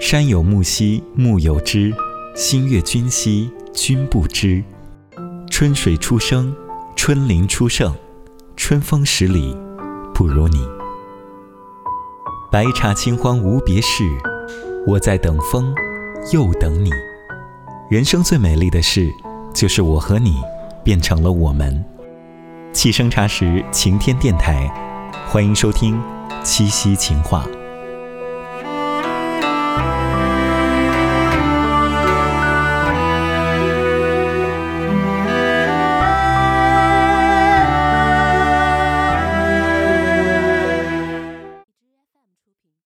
山有木兮木有枝心悦君兮君不知。春水初生春林初盛春风十里不如你。白茶清欢无别事我在等风又等你。人生最美丽的事就是我和你变成了我们。七生茶时晴天电台欢迎收听七夕情话。